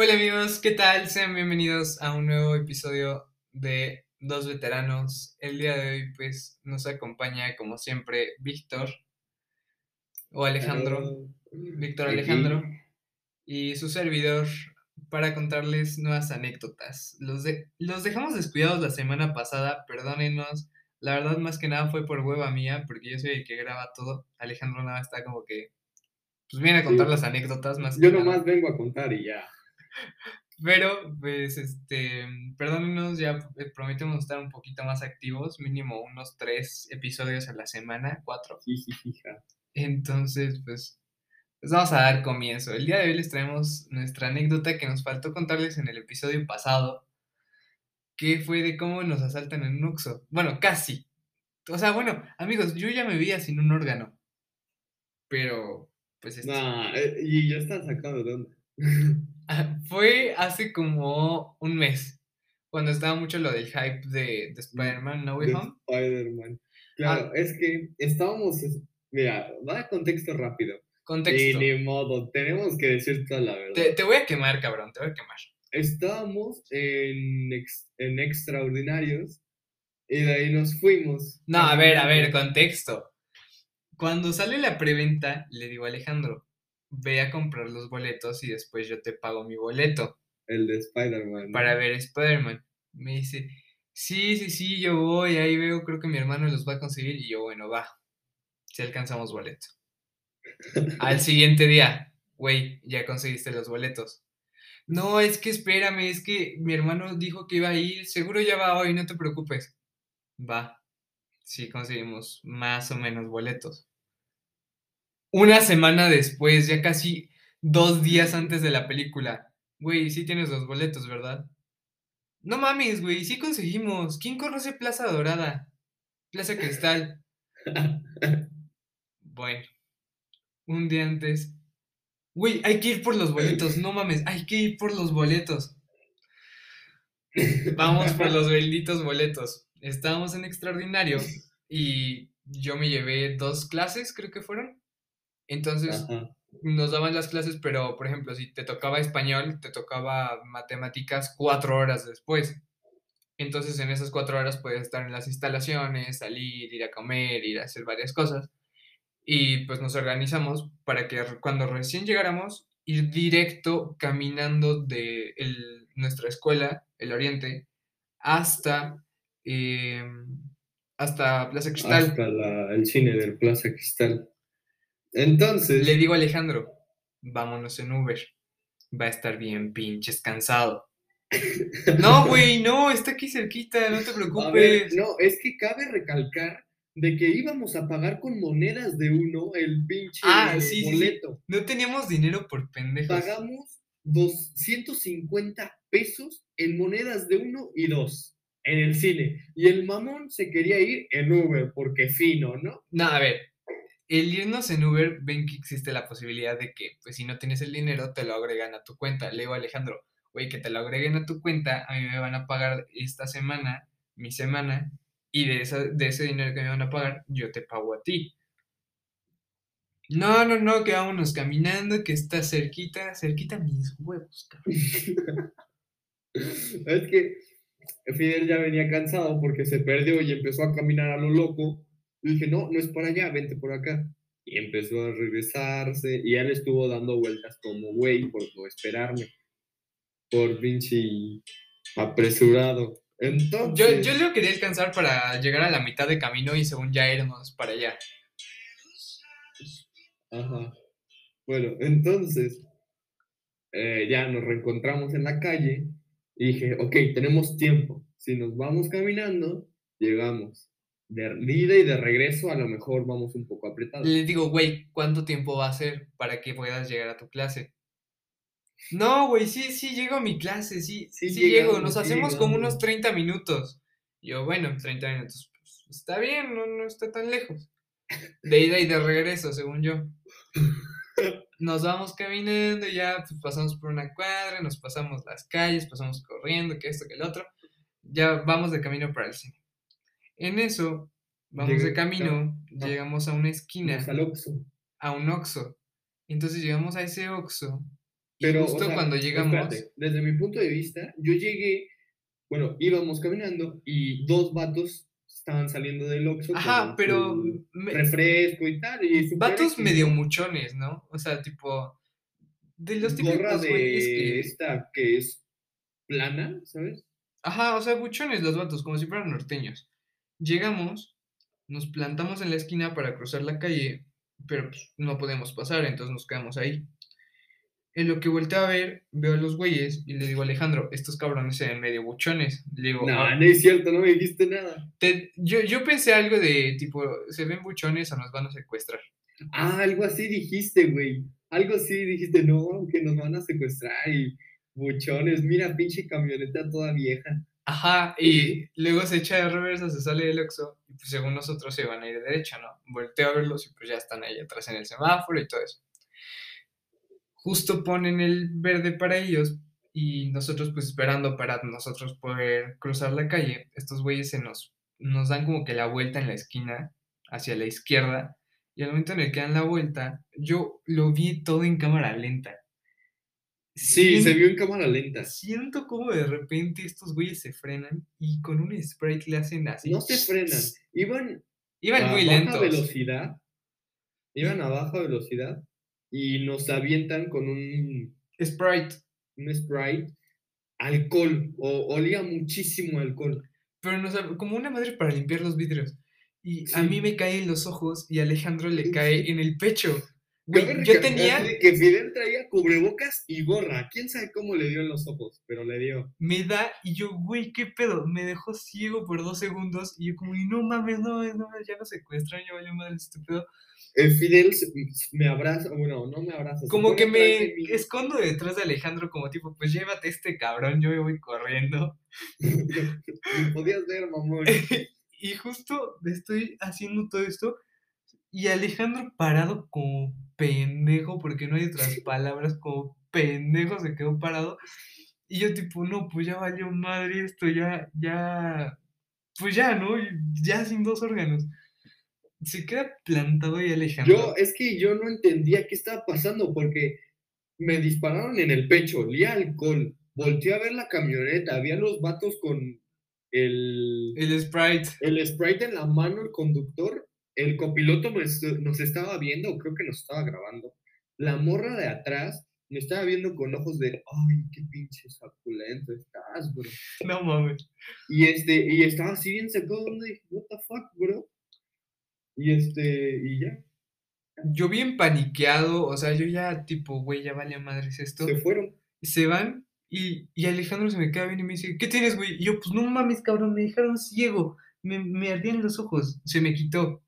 Hola amigos, ¿qué tal? Sean bienvenidos a un nuevo episodio de Dos Veteranos. El día de hoy pues nos acompaña como siempre Víctor o Alejandro, Víctor Alejandro y su servidor para contarles nuevas anécdotas. Los, de, los dejamos descuidados la semana pasada, perdónenos. La verdad más que nada fue por hueva mía, porque yo soy el que graba todo. Alejandro nada está como que pues viene a contar las anécdotas más. Yo nomás vengo a contar y ya. Pero, pues, este, perdónenos, ya prometemos estar un poquito más activos, mínimo unos tres episodios a la semana, cuatro. Entonces, pues, pues vamos a dar comienzo. El día de hoy les traemos nuestra anécdota que nos faltó contarles en el episodio pasado, que fue de cómo nos asaltan en un Uxo. Bueno, casi. O sea, bueno, amigos, yo ya me veía sin un órgano. Pero, pues... Este... y ya está sacado de dónde. Fue hace como un mes, cuando estaba mucho lo del hype de, de Mm, Spider-Man No Way Home. Spider-Man. Claro, es que estábamos, mira, da contexto rápido. Contexto. Y ni modo, tenemos que decir toda la verdad. Te, te voy a quemar, cabrón, te voy a quemar. Estábamos en, ex- en extraordinarios y de ahí nos fuimos. No, a ver, a ver, contexto. Cuando sale la preventa, le digo a Alejandro, ve a comprar los boletos y después yo te pago mi boleto El de Spider-Man. ¿no? para ver Spider-Man. Me dice, sí, sí, sí, yo voy, ahí veo, creo que mi hermano los va a conseguir. Y yo, bueno, va, si alcanzamos boleto. Al siguiente día, güey, ya conseguiste los boletos. No, es que espérame, es que mi hermano dijo que iba a ir, seguro ya va hoy, no te preocupes. Va, sí conseguimos más o menos boletos. Una semana después, ya casi dos días antes de la película, güey, sí tienes los boletos, ¿verdad? No mames, güey, sí conseguimos. ¿Quién conoce Plaza Dorada? Plaza Cristal. Bueno, un día antes. Güey, hay que ir por los boletos, no mames, hay que ir por los boletos. Vamos por los benditos boletos. Estábamos en extraordinario y yo me llevé dos clases, creo que fueron. Entonces Ajá. nos daban las clases, pero por ejemplo, si te tocaba español, te tocaba matemáticas cuatro horas después. Entonces en esas cuatro horas puedes estar en las instalaciones, salir, ir a comer, ir a hacer varias cosas. Y pues nos organizamos para que cuando recién llegáramos, ir directo caminando de el- nuestra escuela, el Oriente, hasta, em, hasta Plaza Cristal. Hasta la- el cine del Plaza Cristal. Entonces, Le digo a Alejandro, vámonos en Uber. Va a estar bien pinches cansado. No, güey, no, está aquí cerquita, no te ver, preocupes. no, es que cabe recalcar de que íbamos a pagar con monedas de uno el pinche Ah, sí, sí, sí. boleto. No teníamos dinero por pendejos. Pagamos 250 pesos en monedas de uno y dos en el cine. Y el mamón se quería ir en Uber porque fino, ¿no? No, a ver, el irnos en Uber, ven que existe la posibilidad de que, pues si no tienes el dinero, te lo agregan a tu cuenta. Le digo a Alejandro, güey, que te lo agreguen a tu cuenta, a mí me van a pagar esta semana, mi semana, y de, esa, de ese dinero que me van a pagar, yo te pago a ti. No, no, no, que vámonos caminando, que está cerquita, cerquita mis huevos, cabrón. Es que Fidel ya venía cansado porque se perdió y empezó a caminar a lo loco. Y dije, no, no es por allá, vente por acá. Y empezó a regresarse y él estuvo dando vueltas como güey por no esperarme. Por pinche apresurado. Yo, Entonces, yo lo quería alcanzar para llegar a la mitad de camino y según ya irnos para allá. Ajá. Bueno, entonces eh, ya nos reencontramos en la calle y dije, ok, tenemos tiempo. Si nos vamos caminando, llegamos. De ida y de regreso, a lo mejor vamos un poco apretados. Le digo, güey, ¿cuánto tiempo va a ser para que puedas llegar a tu clase? No, güey, sí, sí, llego a mi clase, sí, Sí sí, llego. Nos sí hacemos como unos 30 minutos. Yo, bueno, 30 minutos, pues, está bien, no, no está tan lejos. De ida y de regreso, según yo. Nos vamos caminando, ya pues, pasamos por una cuadra, nos pasamos las calles, pasamos corriendo, que esto, que el otro. Ya vamos de camino para el cine. En eso, vamos de camino, llegamos a una esquina al Oxxo. a un Oxxo. Entonces llegamos a ese Oxxo Y Pero, o justo sea, cuando llegamos, espérate, desde mi punto de vista, yo llegué, bueno, íbamos caminando y dos vatos estaban saliendo del Oxxo. ajá, pero me- refresco y tal. Y vatos medio muchones, ¿no? O sea, tipo, de los típicos de güeyes que... esta que es plana, ¿sabes? Ajá, o sea, buchones los vatos, como si fueran norteños. Llegamos, nos plantamos en la esquina para cruzar la calle, pero pues, no podemos pasar, entonces nos quedamos ahí. En lo que volteo a ver, veo a los güeyes y le digo Alejandro, estos cabrones se ven medio buchones. Le digo, No, "Ah, no es cierto, no me dijiste nada. te- yo, yo pensé algo de tipo, se ven buchones o nos van a secuestrar. Ah, algo así dijiste, güey. Algo así dijiste, no, que nos van a secuestrar y buchones. Mira, pinche camioneta toda vieja. Ajá, y luego se echa de reversa, se sale del Oxxo, y pues según nosotros se van a ir de derecha, ¿no? Volteo a verlos y pues ya están ahí atrás en el semáforo y todo eso. Justo ponen el verde para ellos y nosotros pues esperando para nosotros poder cruzar la calle, estos güeyes se nos, nos dan como que la vuelta en la esquina hacia la izquierda y al momento en el que dan la vuelta, yo lo vi todo en cámara lenta. Sí, se vio en cámara lenta. Siento como de repente estos güeyes se frenan y con un sprite le hacen así. No se frenan. Iban Iban a muy baja lentos. velocidad. Iban a baja velocidad y nos avientan con un, Sprite. un Sprite alcohol. O, olía muchísimo alcohol. Pero no sabe, como una madre para limpiar los vidrios. Y a mí me cae en los ojos y a Alejandro le cae en el pecho. Yo tenía, que Fidel traía cubrebocas y gorra. ¿Quién sabe cómo le dio en los ojos? Pero le dio. me da y yo, güey, ¿qué pedo? Me dejó ciego por dos segundos y yo como, y no mames, no mames, no ya no secuestran, ya valió madre pedo. El Fidel me abraza, bueno, no me abraza. Como que me de escondo detrás de Alejandro como tipo, pues llévate este cabrón, yo me voy corriendo. Podías ver, mamón. y justo estoy haciendo todo esto y Alejandro parado como pendejo, porque no hay otras palabras, como pendejo se quedó parado. Y yo tipo, no, pues ya valió madre esto, ya, ya, pues ya, ¿no? Y Ya sin dos órganos. Se queda plantado ahí Alejandro. Yo, es que yo no entendía qué estaba pasando porque me dispararon en el pecho, olía alcohol. Volteé a ver la camioneta, había los vatos con el, El Sprite. el sprite en la mano, el conductor. El copiloto nos, nos estaba viendo, creo que nos estaba grabando. La morra de atrás me estaba viendo con ojos de, ay, qué pinche saculento estás, bro. No mames. Y este, y estaba así bien sacado, donde dije, what the fuck, bro. Y este, y ya, Yo bien paniqueado, o sea, yo ya tipo, güey, ya vale madres esto. se fueron. se van y, y Alejandro se me queda bien y me dice, ¿qué tienes, güey? Y yo, pues no mames, cabrón, me dejaron ciego, me, me ardían los ojos, se me quitó.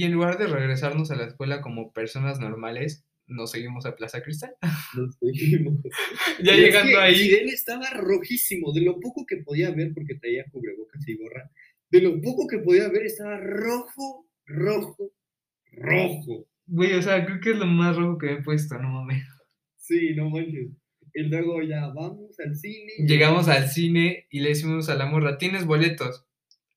Y en lugar de regresarnos a la escuela como personas normales, nos seguimos a Plaza Cristal. Nos seguimos. ya Y es llegando que ahí, Fidel estaba rojísimo, de lo poco que podía ver, porque traía cubrebocas y gorra, de lo poco que podía ver estaba rojo, rojo, rojo. güey, o sea, creo que es lo más rojo que me he puesto, no mames. Sí, no manches. Y luego ya vamos al cine. Llegamos al cine y le decimos a la morra, ¿tienes boletos?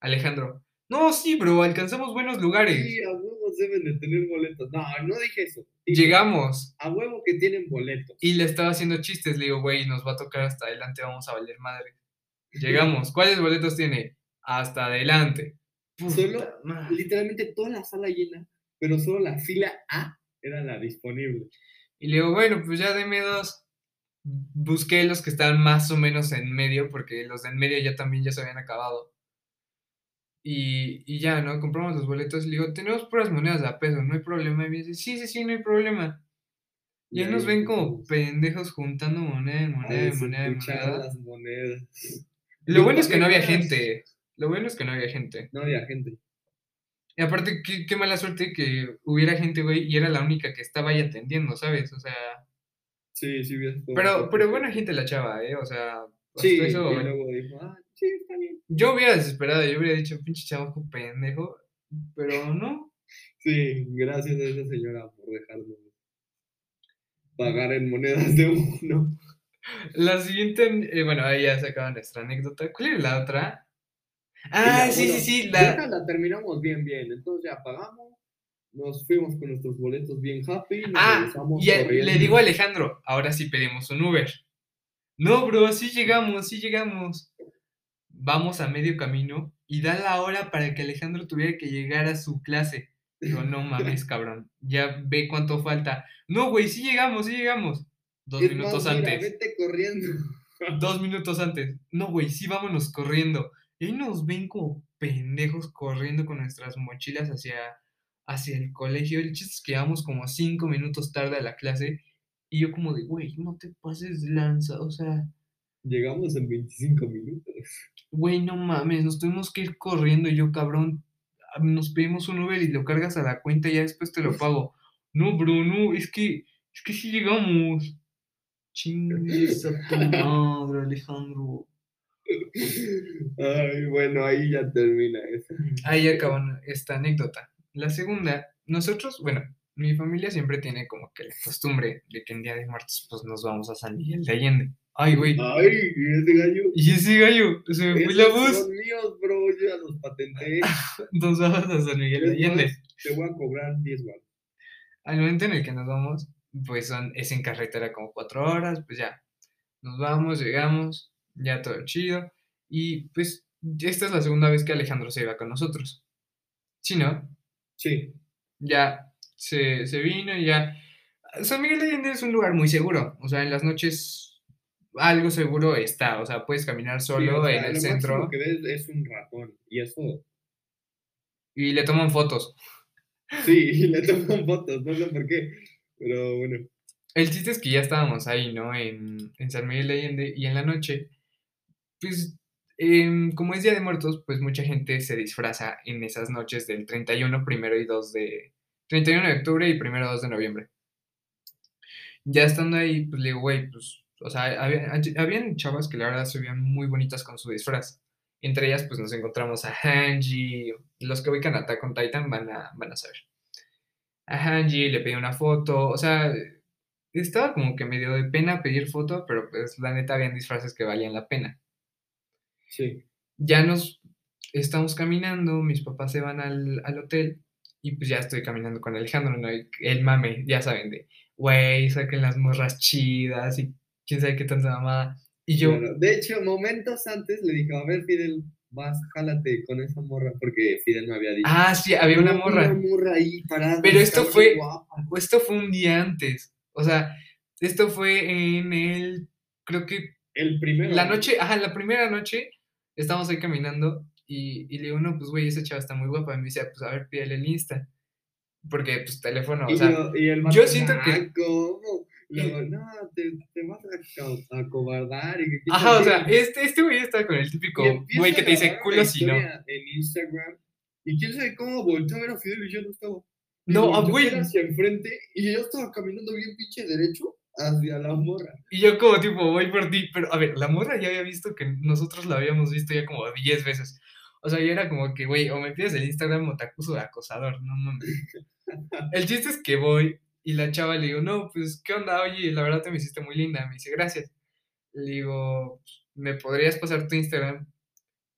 Alejandro, no, sí, bro, alcanzamos buenos lugares. Sí, a huevos deben de tener boletos. No, no dije eso. Llegamos A huevo que tienen boletos. y le estaba haciendo chistes, le digo, güey, nos va a tocar hasta adelante, vamos a valer madre. Llegamos, ¿cuáles boletos tiene? Hasta adelante. Solo, madre. literalmente toda la sala llena, pero solo la fila A era la disponible. Y le digo, bueno, pues ya deme dos. Busqué los que estaban más o menos en medio, porque los de en medio ya también ya se habían acabado. Y, y ya, ¿no? Compramos los boletos y le digo, tenemos puras monedas de a peso, no hay problema. Y me dice, sí, sí, sí, no hay problema. Y ahí nos ven como pendejos juntando moneda en moneda en moneda en moneda. las monedas. Lo bueno es que no había gente. Lo bueno es que no había gente. No había gente. Y aparte, qué, qué mala suerte que hubiera gente, güey, y era la única que estaba ahí atendiendo, ¿sabes? O sea, Sí, sí, bien. pero, pero buena gente la chava, ¿eh? O sea, Sí, eso, y luego dijo, ah, sí, está bien. yo hubiera desesperado, yo hubiera dicho, pinche chavo pendejo, pero no. Sí, gracias a esa señora por dejarnos pagar en monedas de uno. La siguiente, eh, bueno, ahí ya se acaba nuestra anécdota. ¿Cuál era la otra? Ah, sí, bueno, sí, sí, la... la terminamos bien, bien. Entonces ya pagamos nos fuimos con nuestros boletos bien happy. Nos Ah, y a- le digo a Alejandro, ahora sí pedimos un Uber. No, bro, sí llegamos, sí llegamos. Vamos a medio camino y da la hora para que Alejandro tuviera que llegar a su clase. Digo, no mames, cabrón, ya ve cuánto falta. No, güey, sí llegamos, sí llegamos. Dos Es minutos más, mira, antes. vete corriendo. Dos minutos antes. No, güey, sí, vámonos corriendo. Y ahí nos ven como pendejos corriendo con nuestras mochilas hacia, hacia el colegio. El chiste es que llegamos como cinco minutos tarde a la clase. Y yo como de, güey, no te pases lanza. O sea, Llegamos en 25 minutos. güey, no mames, nos tuvimos que ir corriendo. Y yo, cabrón, nos pedimos un Uber y lo cargas a la cuenta y ya después te lo pago. No, bro, no, es que, es que sí llegamos. Chingues a tu madre, Alejandro. Ay, bueno, ahí ya termina eso. Ahí acabó esta anécdota. La segunda, nosotros, bueno, mi familia siempre tiene como que la costumbre de que en Día de Muertos pues nos vamos a San Miguel de Allende. Ay, güey. Ay, ¿y ese gallo? Y ese gallo, se me fue la voz. son míos, bro, yo ya los patenté. Nos vamos a San Miguel Allende. te voy a cobrar 10 baros. Al momento en el que nos vamos, pues son, es en carretera como cuatro horas, pues ya. Nos vamos, llegamos, ya todo chido. Y pues esta es la segunda vez que Alejandro se iba con nosotros. ¿Sí, no? Sí, ya se, se vino y ya. San Miguel de Allende es un lugar muy seguro. O sea, en las noches algo seguro está. O sea, puedes caminar sí, solo o sea, en el lo centro que ves es un ratón. Y eso, y le toman fotos. sí, y le toman fotos, no sé por qué. Pero bueno, El chiste es que ya estábamos ahí, ¿no? En, en San Miguel de Allende y en la noche, pues em, como es Día de Muertos, pues mucha gente se disfraza en esas noches del 31, primero y 2 de... 31 de octubre y primero 2 de noviembre. Ya estando ahí, pues le digo, güey, pues, o sea, había- habían chavas que la verdad se veían muy bonitas con su disfraz. Entre ellas, pues nos encontramos a Hanji, los que ubican a Attack on Titan van a, van a saber. A Hanji le pedí una foto, o sea, estaba como que medio de pena pedir foto, pero pues la neta habían disfraces que valían la pena. sí. Ya nos estamos caminando, mis papás se van al, al hotel y pues ya estoy caminando con Alejandro, ¿no? El mame, ya saben, de, güey, saquen las morras chidas y quién sabe qué tanta mamada. Y yo. De hecho, momentos antes le dije, a ver, Fidel, vas, jálate con esa morra, porque Fidel me había dicho. ah, sí, había una "No, morra. Una morra ahí parada. Pero esto fue- guapa". Esto fue un día antes, o sea, esto fue en el, creo que El primero. La noche, ajá, la primera noche, estábamos ahí caminando y, y le digo, no, pues güey, esa chava está muy guapa. Y me dice, pues a ver, pídele el Insta. Porque, pues, teléfono, Y, o sea, yo- y el yo siento que- "Ah, ¿cómo?". Luego, no, te, te vas a, co- a cobardar. Y que quién ajá, o sea, qué". este, este güey está con el típico güey que te dice culo si no. En Instagram. Y quién sabe cómo volteó a ver a Fidel y yo no estaba. No, ah, güey. hacia enfrente y yo estaba caminando bien pinche derecho hacia la morra. Y yo como tipo, voy por ti, pero a ver, la morra ya había visto que nosotros la habíamos visto ya como 10 veces. O sea, yo era como que, güey, o me pides el Instagram o te acuso de acosador, no mames. El chiste es que voy y la chava le digo, no, pues, ¿qué onda? Oye, la verdad te me hiciste muy linda. Me dice, gracias. Le digo, ¿me podrías pasar tu Instagram?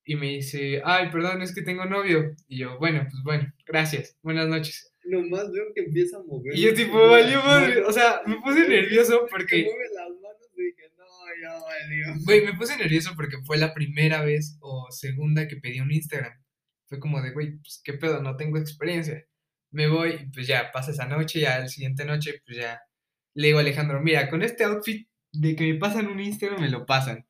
Y me dice, ay, perdón, es que tengo novio. Y yo, bueno, pues bueno, gracias, buenas noches. Nomás veo que empieza a mover. Y yo tipo, valió madre, o sea, me puse nervioso Que porque... mueve las manos y dije, no, ya valió. Güey, me puse nervioso porque fue la primera vez o segunda que pedí un Instagram. Fue como de, güey, pues qué pedo, no tengo experiencia. Me voy, pues ya pasa esa noche, ya la siguiente noche, pues ya le digo a Alejandro, mira, con este outfit de que me pasan un Instagram, me lo pasan.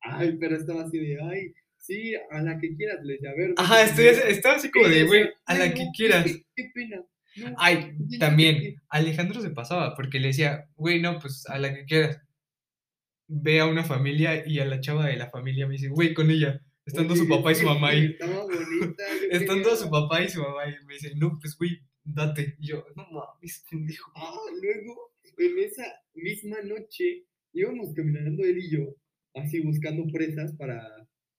Ay, pero estaba así de, ay, sí, a la que quieras, le a ver. Ajá, estoy, primero". estaba así como de, güey, a la "Ay, que quieras. Qué pena. no, Ay, también, qué". Alejandro se pasaba porque le decía, güey, no, pues a la que quieras. Ve a una familia y a la chava de la familia me dice, güey, con ella, estando su papá y su mamá ahí. Estaba bonita. Estando su papá y su mamá y me dice, no, pues güey, date. Y yo, no mames, pendejo. Ah, luego, en esa misma noche, íbamos caminando él y yo, así buscando presas para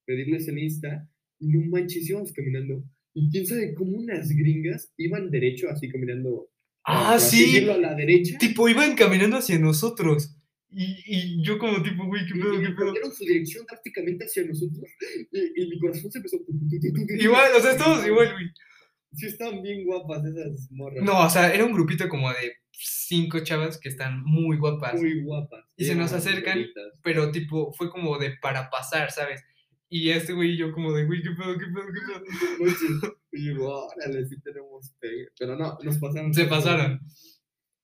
pedirles el Insta, y no manches, íbamos caminando, y quién sabe cómo unas gringas iban derecho, así caminando. Ah, sí. decirlo, a la derecha. Tipo, iban caminando hacia nosotros. Y, y yo como tipo, güey, qué pedo, qué pedo. su dirección drásticamente hacia nosotros, y, y mi corazón se empezó. Igual, o sea, estamos igual, güey. Sí están bien guapas esas morras. No, o sea, era un grupito como de cinco chavas que están muy guapas. Muy guapas. Y se nos acercan. güeritas. Pero tipo, fue como de para pasar, ¿sabes? Y este güey y yo como de, güey, ¿qué pedo, qué pedo, qué pedo? Y yo, órale, sí tenemos pegue. Pero no, nos pasaron. Se pasaron.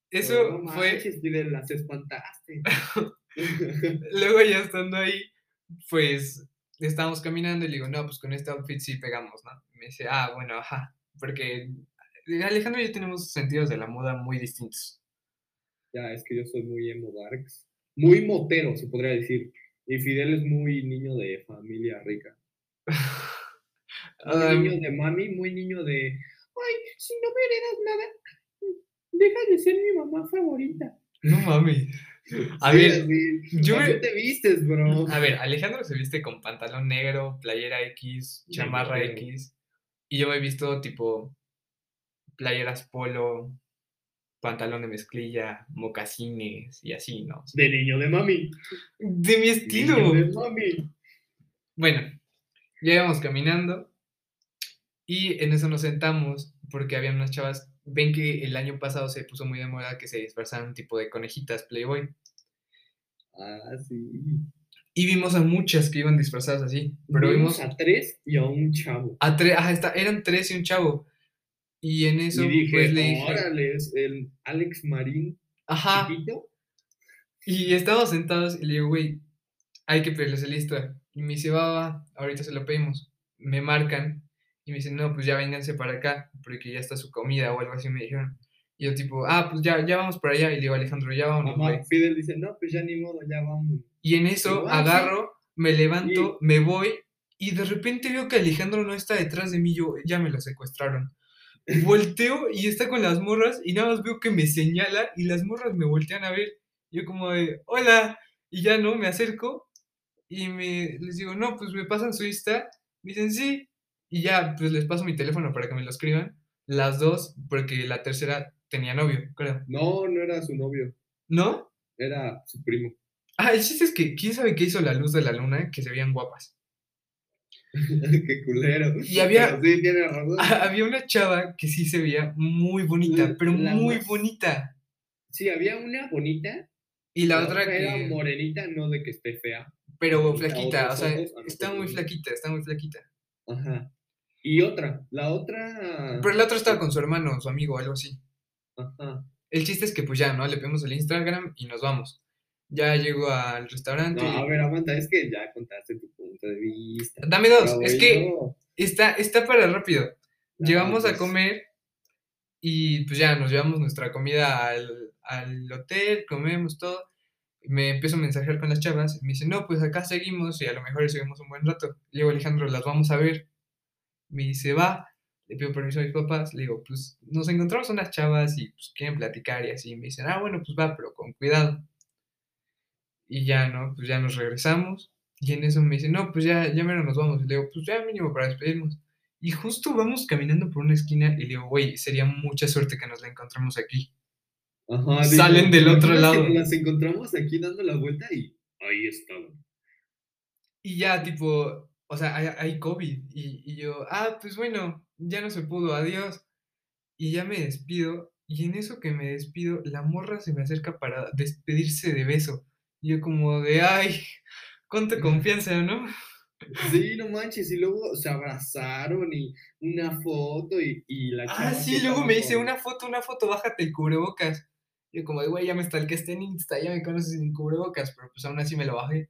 Eso no fue, manches, Fidel, las espantaste. luego ya estando ahí, pues estábamos caminando y le digo, no, pues con este outfit sí pegamos, ¿no? Y me dice, ah, bueno, ajá, porque Alejandro y yo tenemos sentidos de la moda muy distintos. ya, es que yo soy muy emo darks. Muy motero, se podría decir. Y Fidel es muy niño de familia rica. Muy Um, niño de mami, muy niño de. Ay, si no me heredas nada, deja de ser mi mamá favorita. no mames. A Sí, ver, así, yo me- te vistes, bro. A ver, Alejandro se viste con pantalón negro, playera X, chamarra. X. Y yo me he visto tipo playeras polo, pantalón de mezclilla, mocasines y así, ¿no? De niño de mami. De mi estilo. Niño de mami. Bueno, ya íbamos caminando y en eso nos sentamos porque había unas chavas. Ven que el año pasado se puso muy de moda que se disfrazaban tipo de conejitas Playboy. Ah, sí. Y vimos a muchas que iban disfrazadas así. Pero Vimos vimos a tres y a un chavo. a tres, ajá, está- eran tres y un chavo. Y en eso, y dije, pues le dije, órale, es el Alex Marín ajá. chiquito. Y estábamos sentados y le digo, güey, hay que pedirles el lista. Y me dice, va, va, ahorita se lo pedimos. Me marcan y me dicen, no, pues ya vénganse para acá, porque ya está su comida o algo así, me dijeron. Y yo tipo, ah, pues ya, ya vamos para allá. Y le digo, Alejandro, ya güey. Ajá, Fidel dice, no, pues ya ni modo, ya vamos. Y en eso sí. agarro, me levanto, me voy y de repente veo que Alejandro no está detrás de mí, yo ya me lo secuestraron. Volteo y está con las morras y nada más veo que me señala y las morras me voltean a ver. Yo como de, hola, y ya no, me acerco y me, les digo, no, pues me pasan su Insta, me dicen sí, y ya, pues les paso mi teléfono para que me lo escriban, las dos, porque la tercera tenía novio, creo. No, no era su novio, ¿No? era su primo. Ah, el chiste es que, ¿quién sabe qué hizo la luz de la luna? Que se veían guapas. Qué culero. Y había- Pero sí, tiene razón. Había una chava que sí se veía muy bonita, pero la muy más- bonita. Sí, había una bonita. Y la otra era que, morenita, no de que esté fea. pero flaquita, o sea, está muy flaquita, está muy flaquita. Ajá. Y otra, la otra. Pero la otra estaba con su hermano, su amigo, algo así. Ajá. El chiste es que pues ya, ¿no? Le pedimos el Instagram y nos vamos. Ya llego al restaurante. No, y- a ver, aguanta, es que ya contaste tu punto de vista. Dame dos, es que está, está para rápido. Ya, Llegamos a pues. comer y pues ya nos llevamos nuestra comida al, al hotel, comemos todo. Me empiezo a mensajear con las chavas y me dicen, no, pues acá seguimos y a lo mejor seguimos un buen rato. Le digo, Alejandro, las vamos a ver. Me dice, va. Le pido permiso a mis papás. Le digo, pues nos encontramos unas chavas y pues quieren platicar y así. Me dicen, ah, bueno, pues va, pero con cuidado. Y ya, ¿no? Pues ya nos regresamos. Y en eso me dicen, no, pues ya, ya mero nos vamos. Y le digo, pues ya mínimo para despedirnos. Y justo vamos caminando por una esquina y le digo, güey, sería mucha suerte que nos la encontremos aquí. Ajá, Salen del ¿te otro lado. las encontramos aquí dando la vuelta y ahí estaban. Y ya, tipo, o sea, hay, hay COVID. Y, y yo, ah, pues bueno, ya no se pudo, adiós. Y ya me despido. Y en eso que me despido, la morra se me acerca para despedirse de beso. Y yo como de, ay, cuánta confianza, ¿no? Sí, no manches, y luego se abrazaron y una foto y, y la Ah, sí, luego me dice una foto, una foto, bájate el cubrebocas. Yo como de, güey, ya me está el que esté en Insta, ya me conoces sin cubrebocas, pero pues aún así me lo bajé.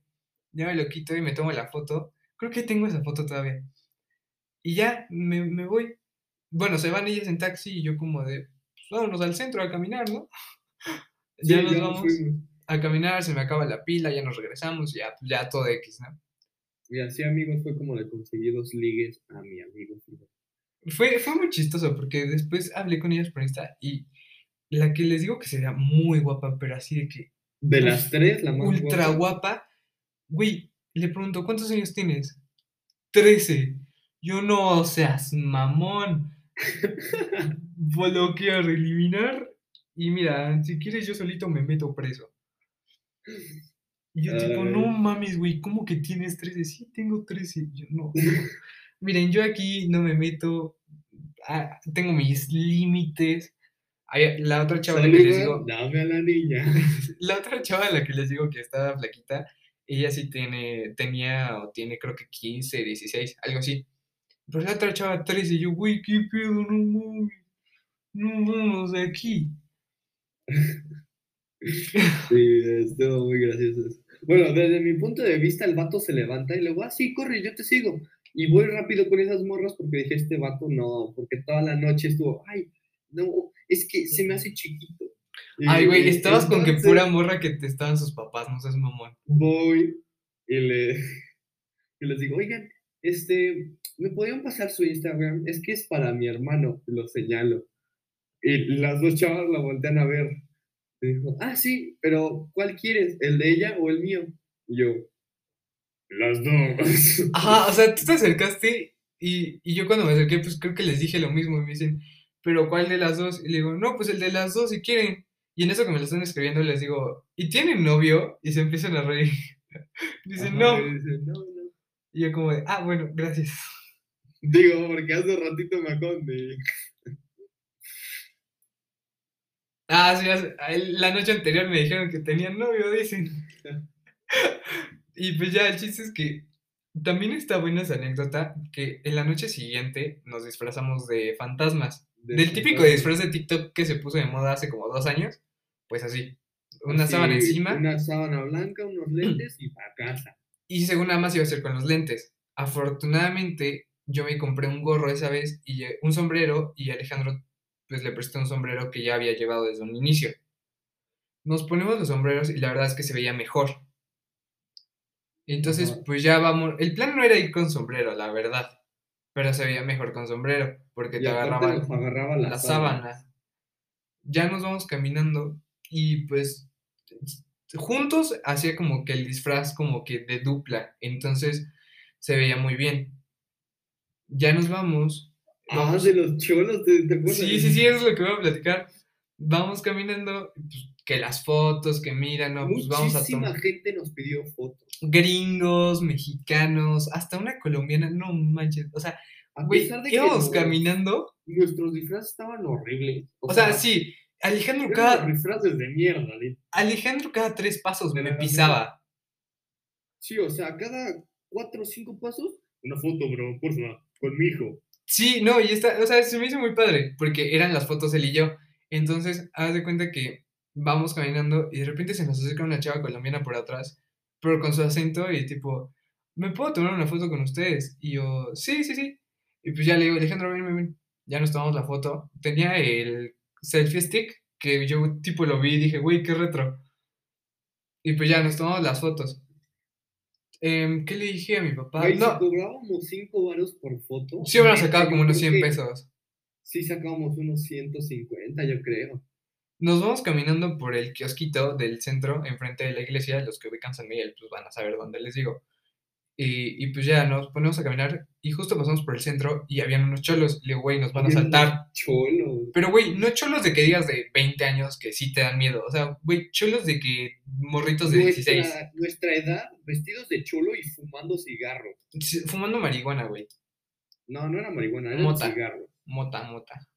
Ya me lo quito y me tomo la foto. Creo que tengo esa foto todavía. Y ya, me, me voy. Bueno, se van ellas en taxi y yo como de, pues vámonos al centro a caminar, ¿no? Sí, ya nos ya vamos fuimos. a caminar, se me acaba la pila, ya nos regresamos, ya, pues, ya todo X, ¿no? Y así, amigos, fue como le conseguí dos ligues a mi amigo. Fue, fue muy chistoso porque después hablé con ellas por Insta y la que les digo que sería muy guapa, pero así de que De las tres, la más ultra guapa. guapa. Güey, le pregunto, ¿cuántos años tienes? 13. Yo no seas mamón. Bloquear, eliminar. Y mira, si quieres yo solito me meto preso. Y yo tipo, no mames, güey, ¿cómo que tienes 13? Sí, tengo 13. Yo no. Miren, yo aquí no me meto. ah, tengo mis límites. La otra chava a la que les digo, dame a la niña. la otra chava a la que les digo que estaba flaquita, ella sí tiene, tenía o tiene creo que 15, 16, algo así. Pero la otra chava 13, y yo, güey, qué pedo, no mames. No vamos de aquí. Sí, estuvo muy gracioso. eso. Bueno, desde mi punto de vista, el vato se levanta y le digo, ah, sí, corre, yo te sigo. Y voy rápido con esas morras porque dije, este vato no, porque toda la noche estuvo, ay, no, es que se me hace chiquito. Y- Ay, güey, estabas con que pura morra que te estaban sus papás, no seas mamón. Voy y, le, y les digo, oigan, este, ¿me podrían pasar su Instagram? Es que es para mi hermano, lo señalo. Y las dos chavas la voltean a ver. Y dijo, ah, sí, pero ¿cuál quieres? ¿El de ella o el mío? Y yo, las dos. Ajá, o sea, tú te acercaste y, y yo cuando me acerqué, pues creo que les dije lo mismo. Y me dicen, ¿pero cuál de las dos? Y le digo, no, pues el de las dos si quieren. Y en eso que me lo están escribiendo les digo, ¿y tienen novio? Y se empiezan a reír. Dicen, Ajá, no. y dice, no, no. Y yo como de, ah, bueno, gracias. Digo, porque hace ratito me acuerdo de... Ah, sí, hace- la noche anterior me dijeron que tenían novio, dicen. Y pues ya, el chiste es que también está buena esa anécdota que en la noche siguiente nos disfrazamos de fantasmas. de Del típico disfraz de TikTok que se puso de moda hace como dos años, pues así. Una Así, sábana encima Una sábana blanca, unos lentes y para casa. y según nada más iba a ser con los lentes. Afortunadamente, yo me compré un gorro esa vez y un sombrero y Alejandro pues le presté un sombrero que ya había llevado desde un inicio. Nos ponemos los sombreros y la verdad es que se veía mejor. Entonces, Ajá. pues ya vamos. El plan no era ir con sombrero, la verdad. Pero se veía mejor con sombrero, porque Y te agarraba la, la sábana. sábana. Ya nos vamos caminando y pues juntos hacía como que el disfraz como que de dupla. Entonces se veía muy bien. Ya nos vamos. Ah, vamos- de los cholos, ¿te, te? Sí, sí, sí, eso es lo que voy a platicar. Vamos caminando, pues, que las fotos, que mira, no, pues vamos a Muchísima tomar. gente nos pidió fotos. Gringos, mexicanos, hasta una colombiana, no manches. O sea, A güey, pesar de que íbamos caminando. nuestros disfraces estaban horribles. O sea, sí, Alejandro cada, disfraces de mierda. Alejandro cada tres pasos me pisaba. Sí, o sea, cada cuatro o cinco pasos, una foto, bro, por favor, con mi hijo. Sí, no, y esta, o sea, se me hizo muy padre, porque eran las fotos él y yo. Entonces, haz de cuenta que vamos caminando y de repente se nos acerca una chava colombiana por atrás, pero con su acento y tipo, ¿me puedo tomar una foto con ustedes? Y yo, sí, sí, sí. Y pues ya le digo, Alejandro, ven, ven, ven. Ya nos tomamos la foto. Tenía el selfie stick, que yo tipo lo vi y dije, güey, qué retro. Y pues ya nos tomamos las fotos. Em, ¿Qué le dije a mi papá? Güey, si cobrábamos cinco varos por foto. sí neta, sacado como unos creo 100 que pesos. Sí, sacábamos unos 150, yo creo. Nos vamos caminando por el kiosquito del centro, enfrente de la iglesia. Los que ubican San Miguel, pues van a saber dónde les digo. Y, y pues ya nos ponemos a caminar y justo pasamos por el centro y habían unos cholos. Le digo, güey, nos van a saltar. Cholos. Pero, güey, no cholos de que digas de 20 años que sí te dan miedo. O sea, güey, cholos de que morritos de 16. Nuestra, nuestra edad, vestidos de cholo y fumando cigarro. Fumando marihuana, güey. No, no era marihuana, era Mota. cigarro. Mota, mota.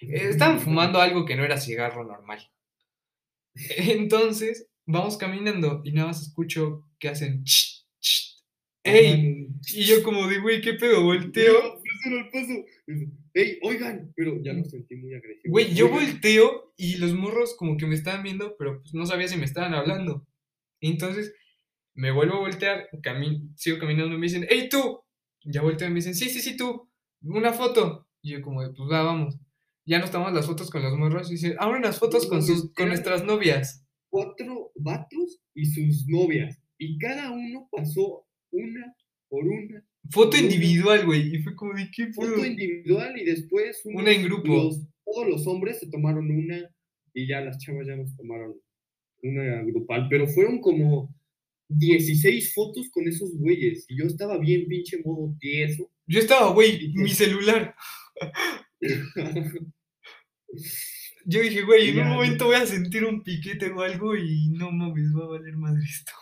Eh, Estaban fumando algo que no era cigarro normal. Entonces, vamos caminando y nada más escucho que hacen... ch. ¡Ey! Y yo como de, güey, ¿qué pedo? Volteo. Paso. ¡Ey, oigan! Pero ya lo sentí muy agresivo. Güey, yo volteo y los morros como que me estaban viendo, pero pues no sabía si me estaban hablando. Entonces, me vuelvo a voltear, cami- sigo caminando y me dicen, ¡Ey, tú! Ya volteo y me dicen, sí, sí, sí, tú, una foto. Y yo como de, pues va, vamos. Ya nos tomamos las fotos con los morros y dicen, ahora unas fotos con, No, sus, con nuestras novias. Cuatro vatos y sus novias. Y cada uno pasó una por una. Foto individual, güey. Y fue como de, ¿qué Foto pedo? individual y después Una en grupo. los- todos los hombres se tomaron una y ya las chavas ya nos tomaron una grupal. Pero fueron como 16 fotos con esos güeyes. Y yo estaba bien pinche modo tieso. Yo estaba, güey, mi celular. Yo dije, güey, en un momento voy a sentir un piquete o algo y no mames, va a valer madre esto.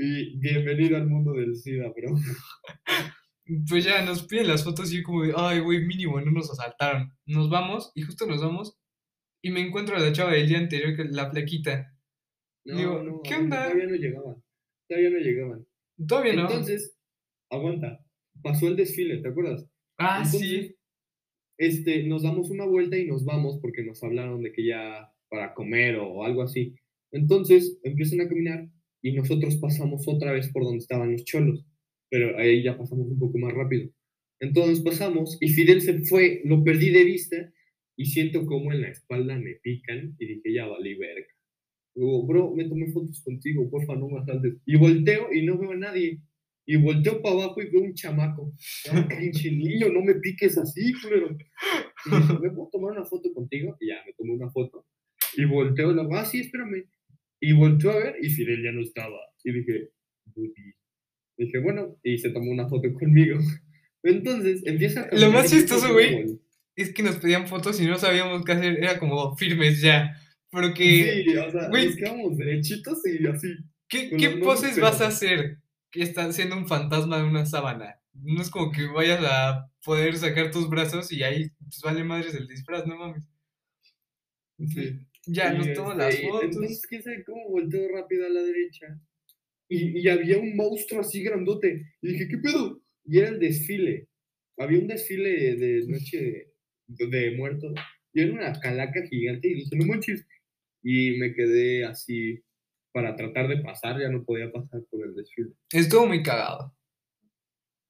Y bienvenido al mundo del SIDA, bro. Pues ya nos piden las fotos y yo como de, ay, güey, mínimo, no nos asaltaron. Nos vamos y justo nos vamos y me encuentro a la chava del día anterior, la flaquita. No, Digo, no, ¿qué onda? Todavía no llegaban. Todavía no llegaban. Todavía no. Entonces, aguanta. Pasó el desfile, ¿te acuerdas? ah, Entonces, sí. Este, nos damos una vuelta y nos vamos porque nos hablaron de que ya para comer o algo así. Entonces empiezan a caminar y nosotros pasamos otra vez por donde estaban los cholos, pero ahí ya pasamos un poco más rápido. Entonces pasamos y Fidel se fue, lo perdí de vista y siento como en la espalda me pican y dije, ya valí verga. Digo, bro, me tomé fotos contigo, porfa, no me asaltes. Y volteo y no veo a nadie. Y volteo para abajo y veo un chamaco. Ah, pinche niño, no me piques así, culero. ¿me puedo tomar una foto contigo? Y ya, me tomé una foto. Y volteo, la ah, sí, espérame. Y volteo a ver y Fidel ya no estaba. Y dije, "Buddy". Dije, bueno, y se tomó una foto conmigo. Entonces, empieza a Lo más chistoso, güey, Es que nos pedían fotos y no sabíamos qué hacer. Era como firmes ya. Porque, Sí, o sea, güey. nos quedamos derechitos y así. ¿qué, qué manos poses vas a hacer? Que estás siendo un fantasma de una sábana. No es como que vayas a poder sacar tus brazos y ahí pues, vale madres el disfraz, no mames. Sí. Ya, nos toman las este, fotos. Entonces, quién sabe cómo volteó rápido a la derecha. Y, y había un monstruo así grandote. Y dije, ¿qué pedo? Y era el desfile. Había un desfile de noche de, de muertos. Y era una calaca gigante. Y dije, no manches. Y me quedé así para tratar de pasar. Ya no podía pasar por el desfile. Estuvo muy cagado.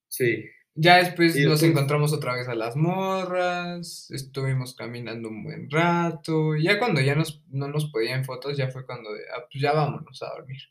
Sí. Ya después Y nos después- encontramos otra vez a las morras, estuvimos caminando un buen rato. Ya cuando ya nos, no nos podían fotos, ya fue cuando, de, ah, pues ya vámonos a dormir.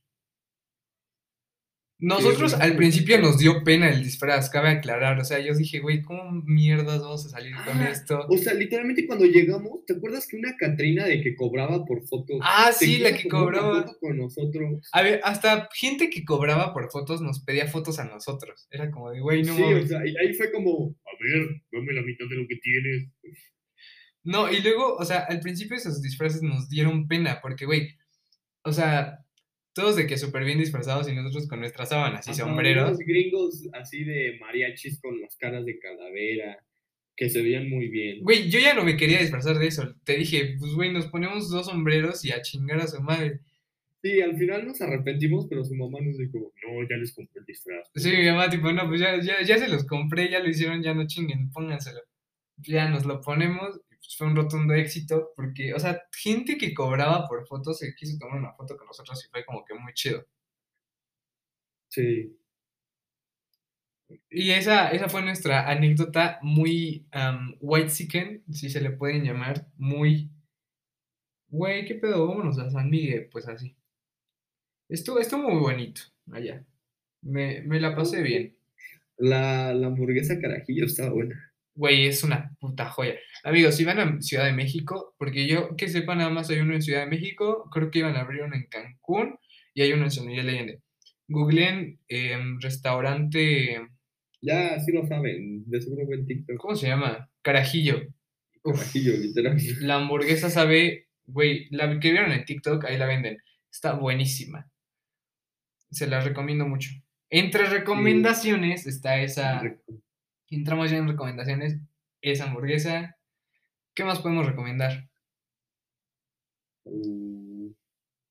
Nosotros al principio nos dio pena el disfraz, cabe aclarar. O sea, yo dije, güey, ¿cómo mierdas vamos a salir con Ah, esto? O sea, literalmente cuando llegamos, ¿te acuerdas que una Catrina de que cobraba por fotos? Ah, sí, la que cobraba. foto con nosotros. A ver, hasta gente que cobraba por fotos nos pedía fotos a nosotros. Era como de, güey, no sí, o sea, ahí fue como, a ver, dame la mitad de lo que tienes. No, y luego, o sea, al principio esos disfraces nos dieron pena, porque, güey, o sea, todos de que súper bien disfrazados y nosotros con nuestras sábanas y Ajá, sombreros. unos gringos así de mariachis con las caras de calavera, que se veían muy bien. Güey, yo ya no me quería disfrazar de eso. Te dije, pues, güey, nos ponemos dos sombreros y a chingar a su madre. Sí, al final nos arrepentimos, pero su mamá nos dijo, no, ya les compré el disfraz. Sí, mi mamá, tipo, no, pues ya, ya, ya se los compré, ya lo hicieron, ya no chinguen, pónganselo. Ya nos lo ponemos, pues fue un rotundo éxito, porque, o sea, gente que cobraba por fotos se quiso tomar una foto con nosotros y fue como que muy chido. Sí, Y esa, esa fue nuestra anécdota muy white chicken, si se le pueden llamar, muy, güey, ¿qué pedo? Vámonos a San Miguel, pues así. Estuvo, estuvo muy bonito allá. Me, me la pasé bien. la, la hamburguesa carajillo estaba buena. Güey, es una puta joya. Amigos, si van a Ciudad de México, porque yo que sepa nada más hay uno en Ciudad de México, creo que iban a abrir uno en Cancún y hay uno en San Miguel de Allende. Googleen em, restaurante, Ya, sí lo saben, de seguro ven TikTok. ¿cómo se llama? Carajillo. Carajillo, literal. la hamburguesa sabe, güey, la que vieron en TikTok, ahí la venden. Está buenísima. Se la recomiendo mucho. Entre recomendaciones está esa. Entramos ya en recomendaciones. Esa hamburguesa. ¿Qué más podemos recomendar? Uh,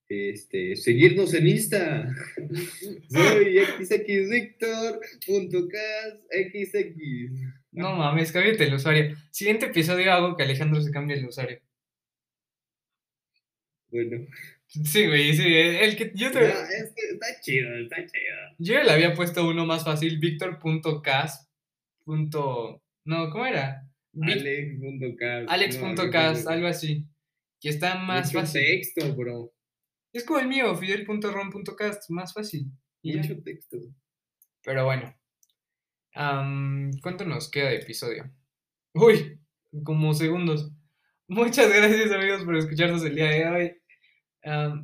Este, seguirnos en Insta. Soy xxvictor.casxx. No mames, cámbiate el usuario. Siguiente episodio hago que Alejandro se cambie el usuario. Bueno, Sí, güey, sí. El que yo te. es que está chido, está chido. Yo le había puesto uno más fácil, Víctor.cas. punto- No, ¿cómo era? Vic- Alex.cas. no, Alex.cas, no, algo así. Que está más Mucho fácil. texto, bro. Es como el mío, fidel.rom.cast, más fácil. Y ya. Mucho texto. Pero bueno. ¿Cuánto nos queda de episodio? Uy, como segundos. Muchas gracias amigos por escucharnos el día de hoy.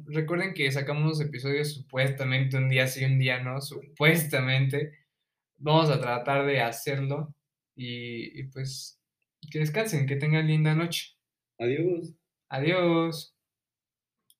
Recuerden que sacamos episodios supuestamente un día sí, un día no, supuestamente. Vamos a tratar de hacerlo y, y pues que descansen, que tengan linda noche. Adiós. Adiós.